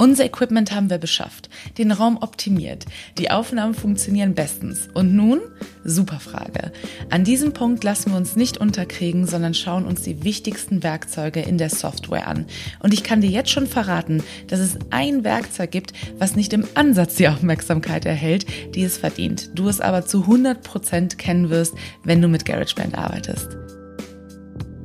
Unser Equipment haben wir beschafft, den Raum optimiert, die Aufnahmen funktionieren bestens. Und nun? Super Frage. An diesem Punkt lassen wir uns nicht unterkriegen, sondern schauen uns die wichtigsten Werkzeuge in der Software an. Und ich kann dir jetzt schon verraten, dass es ein Werkzeug gibt, was nicht im Ansatz die Aufmerksamkeit erhält, die es verdient. Du es aber zu 100% kennen wirst, wenn du mit GarageBand arbeitest.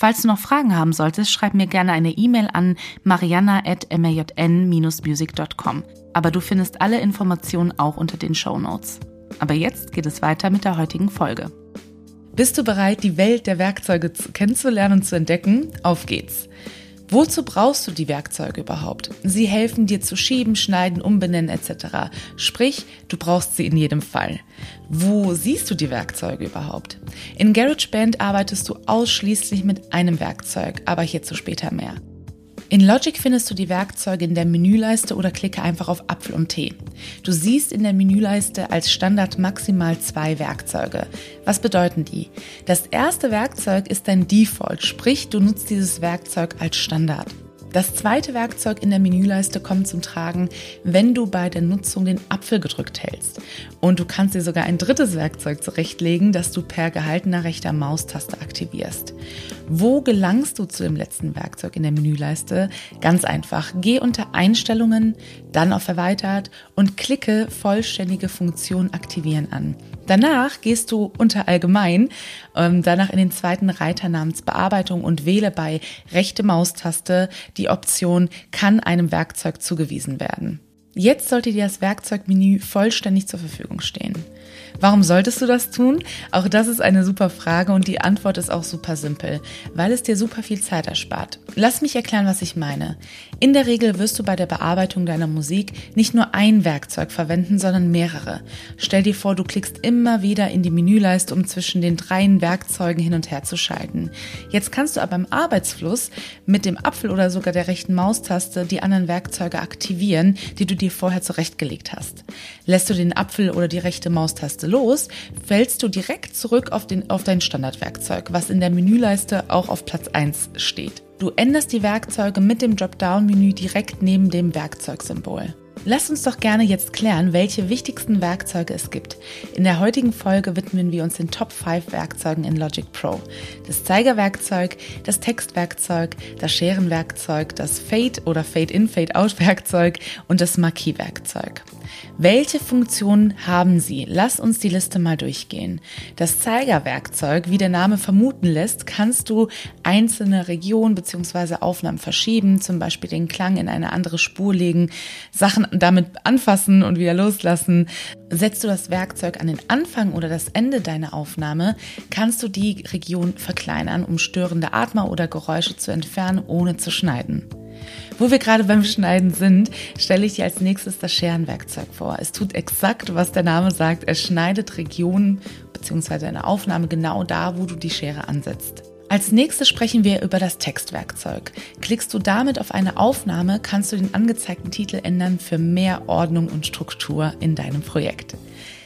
Falls du noch Fragen haben solltest, schreib mir gerne eine E-Mail an mariana.majn-music.com. Aber du findest alle Informationen auch unter den Show Notes. Aber jetzt geht es weiter mit der heutigen Folge. Bist du bereit, die Welt der Werkzeuge kennenzulernen und zu entdecken? Auf geht's! Wozu brauchst du die Werkzeuge überhaupt? Sie helfen dir zu schieben, schneiden, umbenennen etc. Sprich, du brauchst sie in jedem Fall. Wo siehst du die Werkzeuge überhaupt? In GarageBand arbeitest du ausschließlich mit einem Werkzeug, aber hierzu später mehr. In Logic findest du die Werkzeuge in der Menüleiste oder klicke einfach auf Apfel und Tee. Du siehst in der Menüleiste als Standard maximal zwei Werkzeuge. Was bedeuten die? Das erste Werkzeug ist dein Default, sprich du nutzt dieses Werkzeug als Standard. Das zweite Werkzeug in der Menüleiste kommt zum Tragen, wenn du bei der Nutzung den Apfel gedrückt hältst. Und du kannst dir sogar ein drittes Werkzeug zurechtlegen, das du per gehaltener rechter Maustaste aktivierst. Wo gelangst du zu dem letzten Werkzeug in der Menüleiste? Ganz einfach. Geh unter Einstellungen, dann auf Erweitert und klicke Vollständige Funktion aktivieren an. Danach gehst du unter Allgemein, ähm, danach in den zweiten Reiter namens Bearbeitung und wähle bei rechte Maustaste die Option kann einem Werkzeug zugewiesen werden. Jetzt sollte dir das Werkzeugmenü vollständig zur Verfügung stehen. Warum solltest du das tun? Auch das ist eine super Frage und die Antwort ist auch super simpel, weil es dir super viel Zeit erspart. Lass mich erklären, was ich meine. In der Regel wirst du bei der Bearbeitung deiner Musik nicht nur ein Werkzeug verwenden, sondern mehrere. Stell dir vor, du klickst immer wieder in die Menüleiste, um zwischen den dreien Werkzeugen hin und her zu schalten. Jetzt kannst du aber im Arbeitsfluss mit dem Apfel oder sogar der rechten Maustaste die anderen Werkzeuge aktivieren, die du dir vorher zurechtgelegt hast. Lässt du den Apfel oder die rechte Maustaste los, fällst du direkt zurück auf, den, auf dein Standardwerkzeug, was in der Menüleiste auch auf Platz 1 steht. Du änderst die Werkzeuge mit dem Dropdown-Menü direkt neben dem Werkzeugsymbol. Lass uns doch gerne jetzt klären, welche wichtigsten Werkzeuge es gibt. In der heutigen Folge widmen wir uns den Top 5 Werkzeugen in Logic Pro. Das Zeigerwerkzeug, das Textwerkzeug, das Scherenwerkzeug, das Fade oder Fade-in, Fade-out Werkzeug und das Marquis-Werkzeug. Welche Funktionen haben sie? Lass uns die Liste mal durchgehen. Das Zeigerwerkzeug, wie der Name vermuten lässt, kannst du einzelne Regionen bzw. Aufnahmen verschieben, zum Beispiel den Klang in eine andere Spur legen, Sachen damit anfassen und wieder loslassen. Setzt du das Werkzeug an den Anfang oder das Ende deiner Aufnahme, kannst du die Region verkleinern, um störende Atmer oder Geräusche zu entfernen, ohne zu schneiden. Wo wir gerade beim Schneiden sind, stelle ich dir als nächstes das Scherenwerkzeug vor. Es tut exakt, was der Name sagt. Es schneidet Regionen bzw. eine Aufnahme genau da, wo du die Schere ansetzt. Als nächstes sprechen wir über das Textwerkzeug. Klickst du damit auf eine Aufnahme, kannst du den angezeigten Titel ändern für mehr Ordnung und Struktur in deinem Projekt.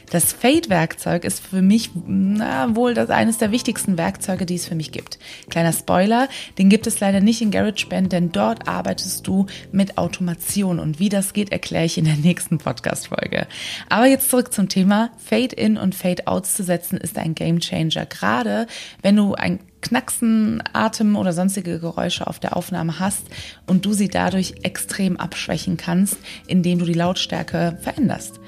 Das Fade-Werkzeug ist für mich na, wohl das eines der wichtigsten Werkzeuge, die es für mich gibt. Kleiner Spoiler, den gibt es leider nicht in GarageBand, denn dort arbeitest du mit Automation und wie das geht, erkläre ich in der nächsten Podcast-Folge. Aber jetzt zurück zum Thema. Fade-in und Fade-outs zu setzen ist ein Gamechanger. Gerade wenn du ein Knacksen, Atem oder sonstige Geräusche auf der Aufnahme hast und du sie dadurch extrem abschwächen kannst, indem du die Lautstärke veränderst.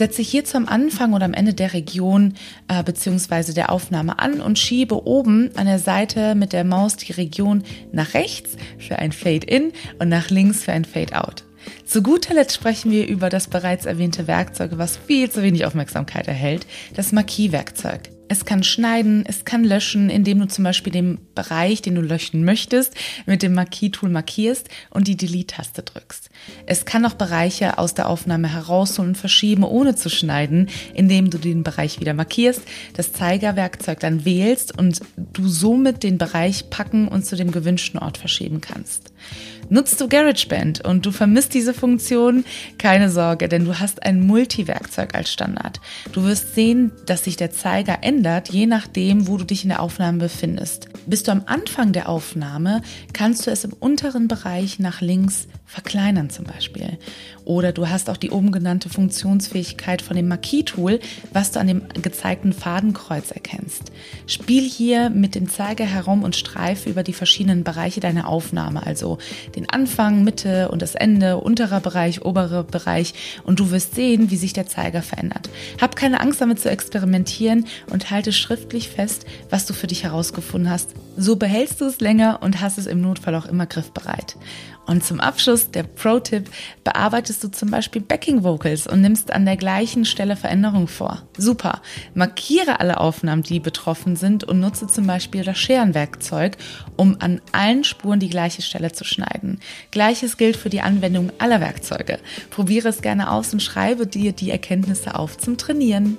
Setze hierzu am Anfang oder am Ende der Region äh, bzw. der Aufnahme an und schiebe oben an der Seite mit der Maus die Region nach rechts für ein Fade-In und nach links für ein Fade-Out. Zu guter Letzt sprechen wir über das bereits erwähnte Werkzeug, was viel zu wenig Aufmerksamkeit erhält, das Marquis-Werkzeug. Es kann schneiden, es kann löschen, indem du zum Beispiel den Bereich, den du löschen möchtest, mit dem Marquis-Tool markierst und die Delete-Taste drückst. Es kann auch Bereiche aus der Aufnahme herausholen und verschieben, ohne zu schneiden, indem du den Bereich wieder markierst, das Zeigerwerkzeug dann wählst und du somit den Bereich packen und zu dem gewünschten Ort verschieben kannst. Nutzt du GarageBand und du vermisst diese Funktion? Keine Sorge, denn du hast ein Multi-Werkzeug als Standard. Du wirst sehen, dass sich der Zeiger ändert, je nachdem, wo du dich in der Aufnahme befindest. Bist du am Anfang der Aufnahme, kannst du es im unteren Bereich nach links verkleinern zum Beispiel. Oder du hast auch die oben genannte Funktionsfähigkeit von dem Marquis-Tool, was du an dem gezeigten Fadenkreuz erkennst. Spiel hier mit dem Zeiger herum und streife über die verschiedenen Bereiche deiner Aufnahme, also den Anfang, Mitte und das Ende, unterer Bereich, oberer Bereich und du wirst sehen, wie sich der Zeiger verändert. Hab keine Angst damit zu experimentieren und halte schriftlich fest, was du für dich herausgefunden hast. So behältst du es länger und hast es im Notfall auch immer griffbereit. Und zum Abschluss der Pro-Tipp, bearbeitest du zum Beispiel Backing Vocals und nimmst an der gleichen Stelle Veränderungen vor. Super. Markiere alle Aufnahmen, die betroffen sind und nutze zum Beispiel das Scherenwerkzeug, um an allen Spuren die gleiche Stelle zu schneiden. Gleiches gilt für die Anwendung aller Werkzeuge. Probiere es gerne aus und schreibe dir die Erkenntnisse auf zum Trainieren.